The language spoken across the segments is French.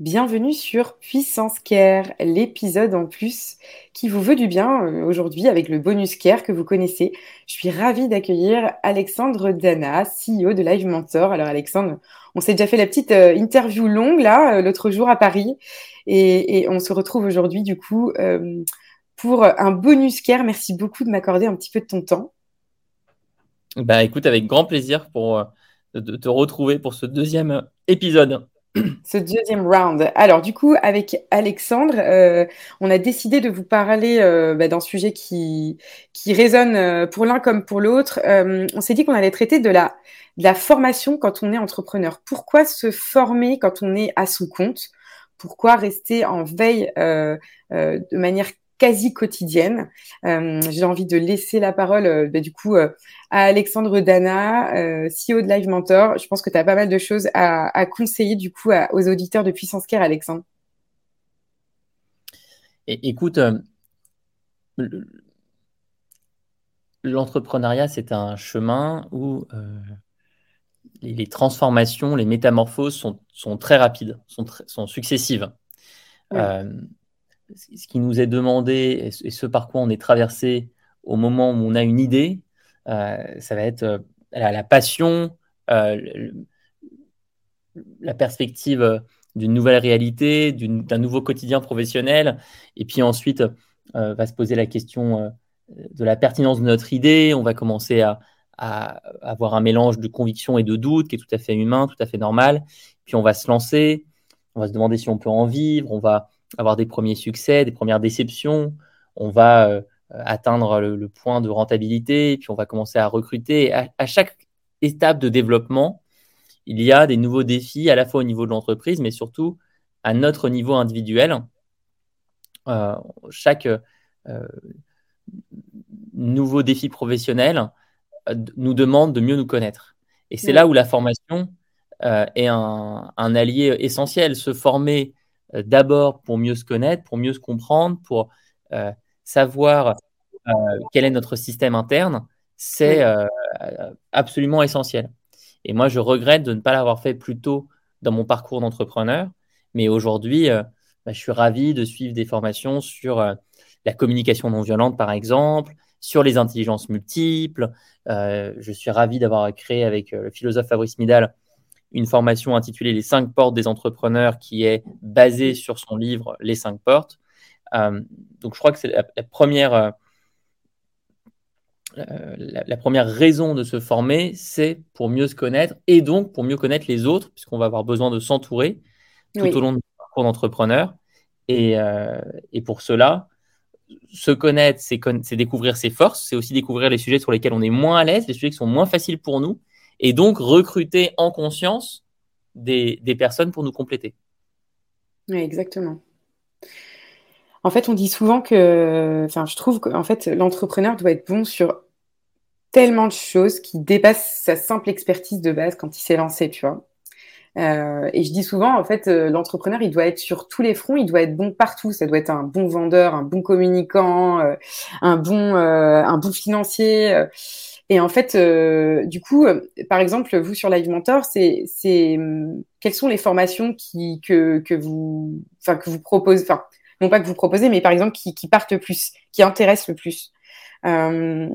Bienvenue sur Puissance Care, l'épisode en plus qui vous veut du bien euh, aujourd'hui avec le bonus Care que vous connaissez. Je suis ravie d'accueillir Alexandre Dana, CEO de Live Mentor. Alors Alexandre, on s'est déjà fait la petite euh, interview longue là euh, l'autre jour à Paris et, on se retrouve aujourd'hui du coup pour un bonus Care. Merci beaucoup de m'accorder un petit peu de ton temps. Bah écoute, avec grand plaisir pour de te retrouver pour ce deuxième épisode ce deuxième round. Alors du coup, avec Alexandre, euh, on a décidé de vous parler euh, bah, d'un sujet qui, qui résonne euh, pour l'un comme pour l'autre. on s'est dit qu'on allait traiter de la, de la formation quand on est entrepreneur. Pourquoi se former quand on est à son compte? Pourquoi rester en veille de manière quasi quotidienne. Euh, j'ai envie de laisser la parole euh, bah, du coup euh, à Alexandre Dana, CEO de Live Mentor. Je pense que tu as pas mal de choses à, conseiller du coup aux auditeurs de Puissance Care, Alexandre. écoute, l'entrepreneuriat, c'est un chemin où les, transformations, les métamorphoses sont, très rapides, sont, successives ce qui nous est demandé et ce par quoi on est traversé au moment où on a une idée, euh, ça va être euh, la, passion, euh, la perspective d'une nouvelle réalité, d'un nouveau quotidien professionnel, et puis ensuite va se poser la question de la pertinence de notre idée, on va commencer à, à, avoir un mélange de conviction et de doute qui est tout à fait humain, tout à fait normal, puis on va se lancer, on va se demander si on peut en vivre, on va avoir des premiers succès, des premières déceptions. On va euh, atteindre le, point de rentabilité, puis on va commencer à recruter. À, chaque étape de développement, il y a des nouveaux défis, à la fois au niveau de l'entreprise, mais surtout à notre niveau individuel. Euh, chaque euh, nouveau défi professionnel nous demande de mieux nous connaître. Et c'est là où la formation est un, un, allié essentiel. Se former d'abord pour mieux se connaître, pour mieux se comprendre, pour euh, savoir euh, quel est notre système interne, c'est absolument essentiel. Et moi, je regrette de ne pas l'avoir fait plus tôt dans mon parcours d'entrepreneur, mais aujourd'hui, bah, je suis ravi de suivre des formations sur la communication non violente, par exemple, sur les intelligences multiples. je suis ravi d'avoir créé avec le philosophe Fabrice Midal une formation intitulée Les cinq portes des entrepreneurs qui est basée sur son livre Les cinq portes. Euh, donc je crois que c'est la, première, euh, euh, la, première raison de se former, c'est pour mieux se connaître et donc pour mieux connaître les autres, puisqu'on va avoir besoin de s'entourer tout au long de notre parcours d'entrepreneur. Et, et, pour cela, se connaître, c'est découvrir ses forces, c'est aussi découvrir les sujets sur lesquels on est moins à l'aise, les sujets qui sont moins faciles pour nous, et donc recruter en conscience des, personnes pour nous compléter. Exactement. En fait, on dit souvent que, enfin, je trouve qu'en fait, l'entrepreneur doit être bon sur tellement de choses qui dépassent sa simple expertise de base quand il s'est lancé, tu vois. Euh, et je dis souvent, en fait, euh, l'entrepreneur, il doit être sur tous les fronts, il doit être bon partout. Ça doit être un bon vendeur, un bon communicant, euh, un bon, un bon financier. Et en fait, euh, du coup, euh, par exemple, vous sur Live Mentor, c'est, hum, quelles sont les formations qui que, que vous, que vous proposez, enfin non pas que vous proposez, mais par exemple qui, partent le plus, qui intéressent le plus. Euh,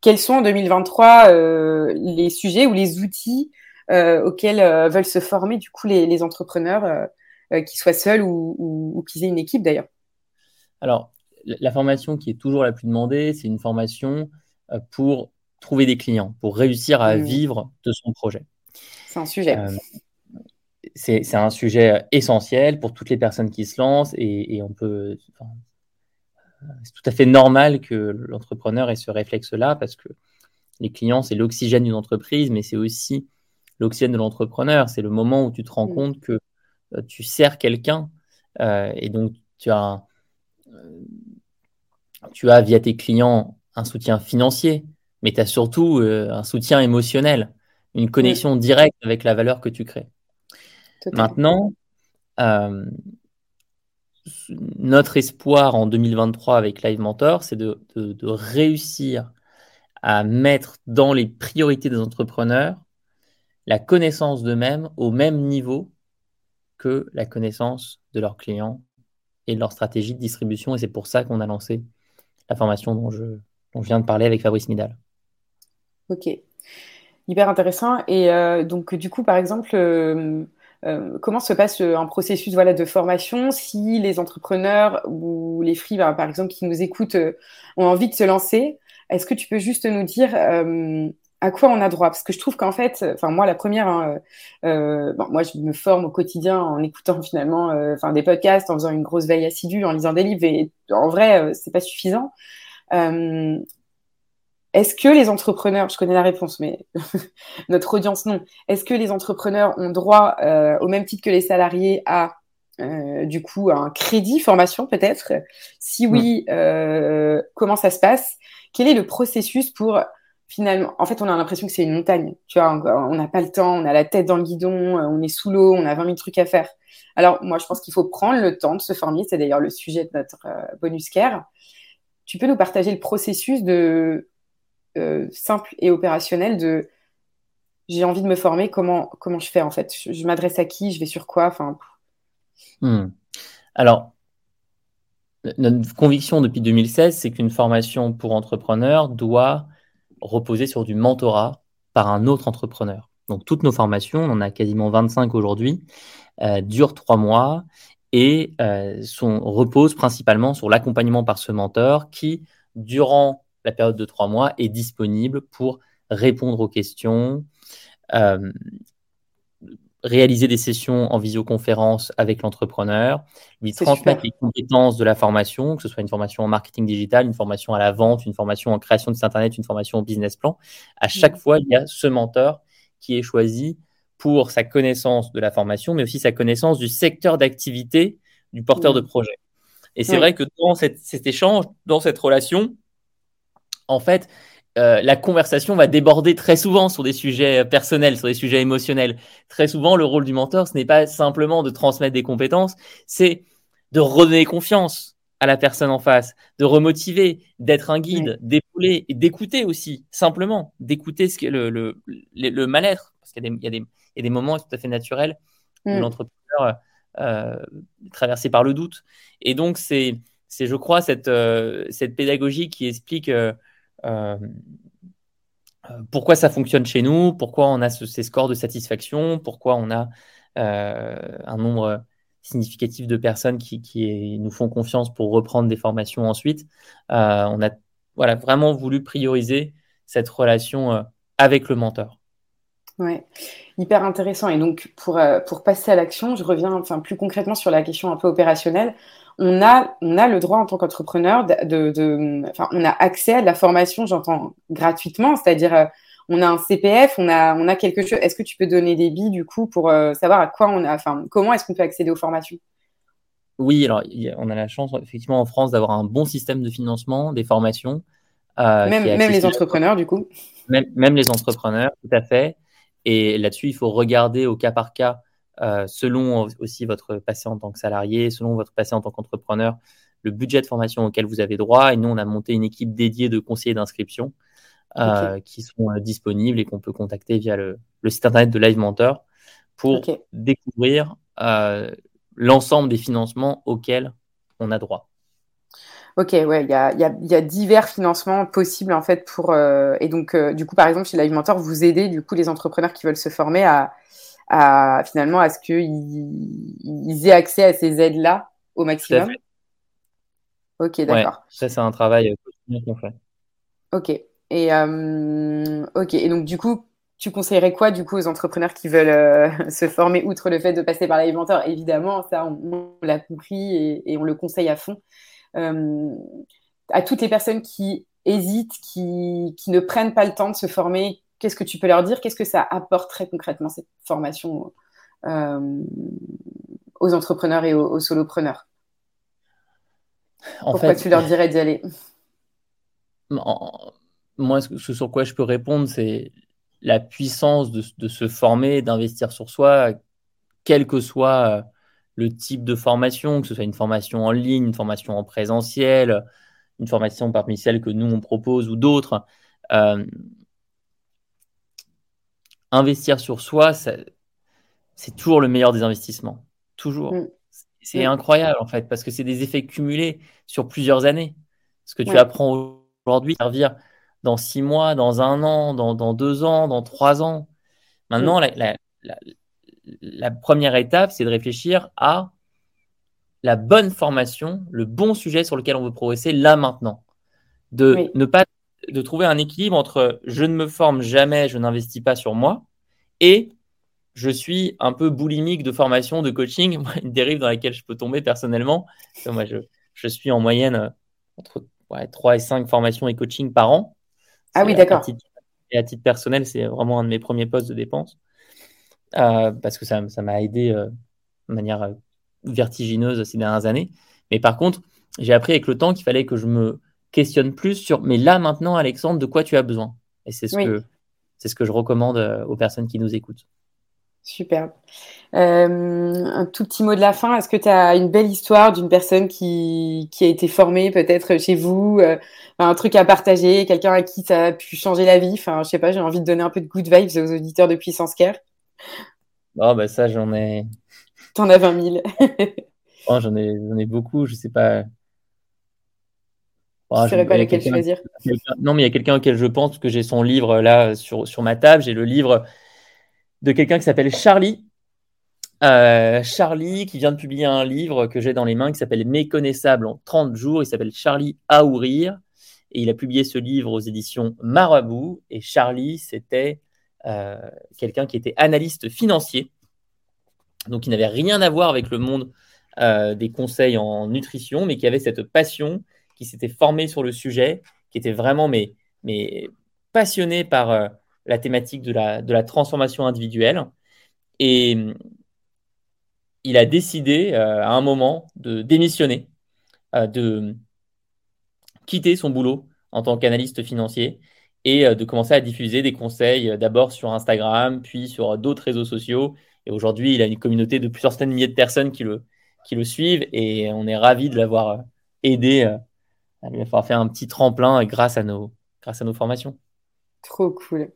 quels sont en 2023 euh, les sujets ou les outils euh, auxquels veulent se former du coup les, entrepreneurs, qu'ils soient seuls ou, ou, qu'ils aient une équipe d'ailleurs? Alors, la formation qui est toujours la plus demandée, c'est une formation euh, pour trouver des clients, pour réussir à mmh. vivre de son projet. C'est un sujet. Euh, c'est un sujet essentiel pour toutes les personnes qui se lancent et, on peut. c'est tout à fait normal que l'entrepreneur ait ce réflexe-là parce que les clients, c'est l'oxygène d'une entreprise, mais c'est aussi l'oxygène de l'entrepreneur. C'est le moment où tu te rends mm. compte que tu sers quelqu'un et donc tu as, tu as via tes clients un soutien financier, mais tu as surtout un soutien émotionnel, une connexion directe avec la valeur que tu crées. Maintenant, notre espoir en 2023 avec Live Mentor, c'est de, réussir à mettre dans les priorités des entrepreneurs la connaissance d'eux-mêmes au même niveau que la connaissance de leurs clients et de leur stratégie de distribution. Et c'est pour ça qu'on a lancé la formation dont je, dont je viens de parler avec Fabrice Midal. Ok, hyper intéressant. Et euh, donc, du coup, par exemple, euh, euh, comment se passe un processus voilà, de formation si les entrepreneurs ou les free, bah, par exemple, qui nous écoutent, ont envie de se lancer? Est-ce que tu peux juste nous dire à quoi on a droit? Parce que je trouve qu'en fait, enfin moi la première, hein, bon, moi je me forme au quotidien en écoutant finalement, des podcasts, en faisant une grosse veille assidue, en lisant des livres, et en vrai c'est pas suffisant. Est-ce que les entrepreneurs, je connais la réponse, mais notre audience non, est-ce que les entrepreneurs ont droit, euh, au même titre que les salariés, à euh, du coup un crédit formation peut-être? Si oui, euh, comment ça se passe? Quel est le processus pour finalement En fait, on a l'impression que c'est une montagne. Tu vois, on n'a pas le temps, on a la tête dans le guidon, on est sous l'eau, on a 20 000 trucs à faire. Alors moi, je pense qu'il faut prendre le temps de se former. C'est d'ailleurs le sujet de notre bonus care. Tu peux nous partager le processus de euh, simple et opérationnel de j'ai envie de me former, comment, comment je fais en fait? Je, m'adresse à qui? Je vais sur quoi? Enfin... Hmm. Alors, notre conviction depuis 2016, c'est qu'une formation pour entrepreneurs doit reposer sur du mentorat par un autre entrepreneur. Donc, toutes nos formations, on en a quasiment 25 aujourd'hui, euh, durent trois mois et euh, sont, reposent principalement sur l'accompagnement par ce mentor qui, durant la période de trois mois est disponible pour répondre aux questions, euh, réaliser des sessions en visioconférence avec l'entrepreneur, lui transmettre les compétences de la formation, que ce soit une formation en marketing digital, une formation à la vente, une formation en création de site internet, une formation en business plan. À chaque mm. fois, il y a ce mentor qui est choisi pour sa connaissance de la formation, mais aussi sa connaissance du secteur d'activité du porteur mm. de projet. Et c'est vrai que dans cet échange, dans cette relation, en fait, euh, la conversation va déborder très souvent sur des sujets personnels, sur des sujets émotionnels. Très souvent, le rôle du mentor, ce n'est pas simplement de transmettre des compétences, c'est de redonner confiance à la personne en face, de remotiver, d'être un guide, d'épauler et d'écouter aussi, simplement, d'écouter ce le, le, le, mal-être. Parce qu'il y, y, a des moments tout à fait naturels où mm. l'entrepreneur euh, est traversé par le doute. Et donc, c'est, je crois, cette, euh, cette pédagogie qui explique euh, euh, pourquoi ça fonctionne chez nous, pourquoi on a ces scores de satisfaction, pourquoi on a euh, un nombre significatif de personnes qui, nous font confiance pour reprendre des formations ensuite? on a voilà, vraiment voulu prioriser cette relation avec le mentor. Ouais, hyper intéressant. Et donc, pour, pour passer à l'action, je reviens enfin, plus concrètement sur la question un peu opérationnelle on a, on a le droit en tant qu'entrepreneur de, de, on a accès à de la formation, j'entends gratuitement, c'est-à-dire euh, on a un CPF, on a, on a quelque chose. Est-ce que tu peux donner des billes du coup pour euh, savoir à quoi on a, enfin, comment est-ce qu'on peut accéder aux formations? Oui, alors on a la chance effectivement en France d'avoir un bon système de financement des formations. Euh, même, même les entrepreneurs du coup. Même, même les entrepreneurs, tout à fait. Et là-dessus, il faut regarder au cas par cas euh, selon aussi votre passé en tant que salarié, selon votre passé en tant qu'entrepreneur, le budget de formation auquel vous avez droit. Et nous, on a monté une équipe dédiée de conseillers d'inscription euh, qui sont euh, disponibles et qu'on peut contacter via le, site internet de Live Mentor pour découvrir l'ensemble des financements auxquels on a droit. Ok, ouais, il y a, y, a, y a, divers financements possibles en fait pour et donc du coup par exemple chez Live Mentor vous aidez du coup les entrepreneurs qui veulent se former à, à finalement à ce qu'ils ils aient accès à ces aides-là au maximum. Ok, d'accord. ça, c'est un travail euh, qu'on fait. Ok. Et, euh, ok. Et donc, du coup, tu conseillerais quoi, du coup, aux entrepreneurs qui veulent euh, se former, outre le fait de passer par l'inventeur Évidemment, ça, on, l'a compris et, et, on le conseille à fond. À toutes les personnes qui hésitent, qui, qui ne prennent pas le temps de se former, qu'est-ce que tu peux leur dire? Qu'est-ce que ça apporte très concrètement cette formation euh, aux entrepreneurs et aux, solopreneurs? Pourquoi tu leur dirais d'y aller? Moi, ce sur quoi je peux répondre, c'est la puissance de, se former, d'investir sur soi, quel que soit euh, le type de formation, que ce soit une formation en ligne, une formation en présentiel, une formation parmi celles que nous on propose ou d'autres. Euh, investir sur soi, c'est toujours le meilleur des investissements. Toujours. Mm. C'est incroyable en fait, parce que c'est des effets cumulés sur plusieurs années. Ce que tu apprends aujourd'hui servir dans six mois, dans un an, dans, deux ans, dans trois ans. Maintenant, mm. la, première étape, c'est de réfléchir à la bonne formation, le bon sujet sur lequel on veut progresser là maintenant. De ne pas de trouver un équilibre entre je ne me forme jamais, je n'investis pas sur moi, et je suis un peu boulimique de formation, de coaching, une dérive dans laquelle je peux tomber personnellement. Moi, je, suis en moyenne euh, entre 3 et 5 formations et coaching par an. Ah oui, d'accord. Et à titre personnel, c'est vraiment un de mes premiers postes de dépenses. Euh, parce que ça m'a aidé euh, de manière vertigineuse ces dernières années. Mais par contre, j'ai appris avec le temps qu'il fallait que je me questionne plus sur mais là maintenant, Alexandre, de quoi tu as besoin? Et c'est ce, que, c'est ce que je recommande aux personnes qui nous écoutent. Super. Euh, un tout petit mot de la fin. Est-ce que tu as une belle histoire d'une personne qui, qui, a été formée peut-être chez vous euh, Un truc à partager Quelqu'un à qui ça a pu changer la vie? Enfin, je sais pas, j'ai envie de donner un peu de good vibes aux auditeurs de Puissance Care. Oh, bah ça, j'en ai. T'en as 20 000. oh, j'en ai, ai beaucoup, je sais pas. Oh, je ne sais pas lequel choisir. Non, mais il y a quelqu'un auquel je pense que j'ai son livre là sur, sur ma table. J'ai le livre de quelqu'un qui s'appelle Charlie. Euh, Charlie qui vient de publier un livre que j'ai dans les mains qui s'appelle Méconnaissable en 30 jours. Il s'appelle Charlie à ouvrir. Et il a publié ce livre aux éditions Marabout. Et Charlie, c'était quelqu'un qui était analyste financier. Donc il n'avait rien à voir avec le monde euh, des conseils en nutrition, mais qui avait cette passion, qui s'était formé sur le sujet, qui était vraiment mais, passionné par la thématique de la, transformation individuelle. Et il a décidé euh, à un moment de démissionner, euh, de quitter son boulot en tant qu'analyste financier et euh, de commencer à diffuser des conseils d'abord sur Instagram, puis sur d'autres réseaux sociaux. Et aujourd'hui, il a une communauté de plusieurs centaines de milliers de personnes qui le, qui le suivent et on est ravis de l'avoir aidé à lui avoir fait un petit tremplin grâce à nos, grâce à nos formations. Trop cool.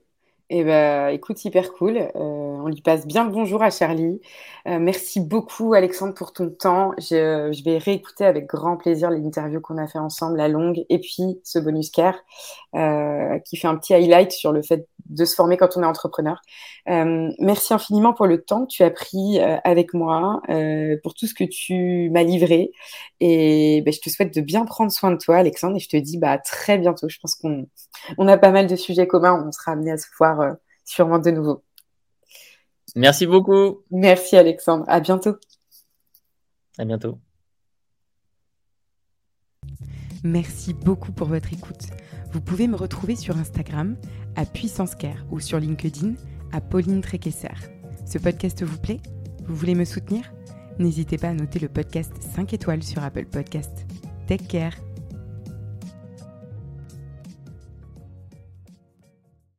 Eh ben, écoute, hyper cool. Euh, on lui passe bien le bonjour à Charlie. Euh, merci beaucoup, Alexandre, pour ton temps. Je, je vais réécouter avec grand plaisir l'interview qu'on a fait ensemble, la longue, et puis ce bonus care euh, qui fait un petit highlight sur le fait de se former quand on est entrepreneur. Euh, merci infiniment pour le temps que tu as pris euh, avec moi, euh, pour tout ce que tu m'as livré. Et ben, je te souhaite de bien prendre soin de toi, Alexandre, et je te dis bah, à très bientôt. Je pense qu'on on a pas mal de sujets communs. On sera amené à se voir euh, sûrement de nouveau. Merci beaucoup. Merci, Alexandre. À bientôt. À bientôt. Merci beaucoup pour votre écoute. Vous pouvez me retrouver sur Instagram à Puissance Care ou sur LinkedIn à Pauline Tréquesser. Ce podcast vous plaît? Vous voulez me soutenir? N'hésitez pas à noter le podcast 5 étoiles sur Apple Podcast. Take care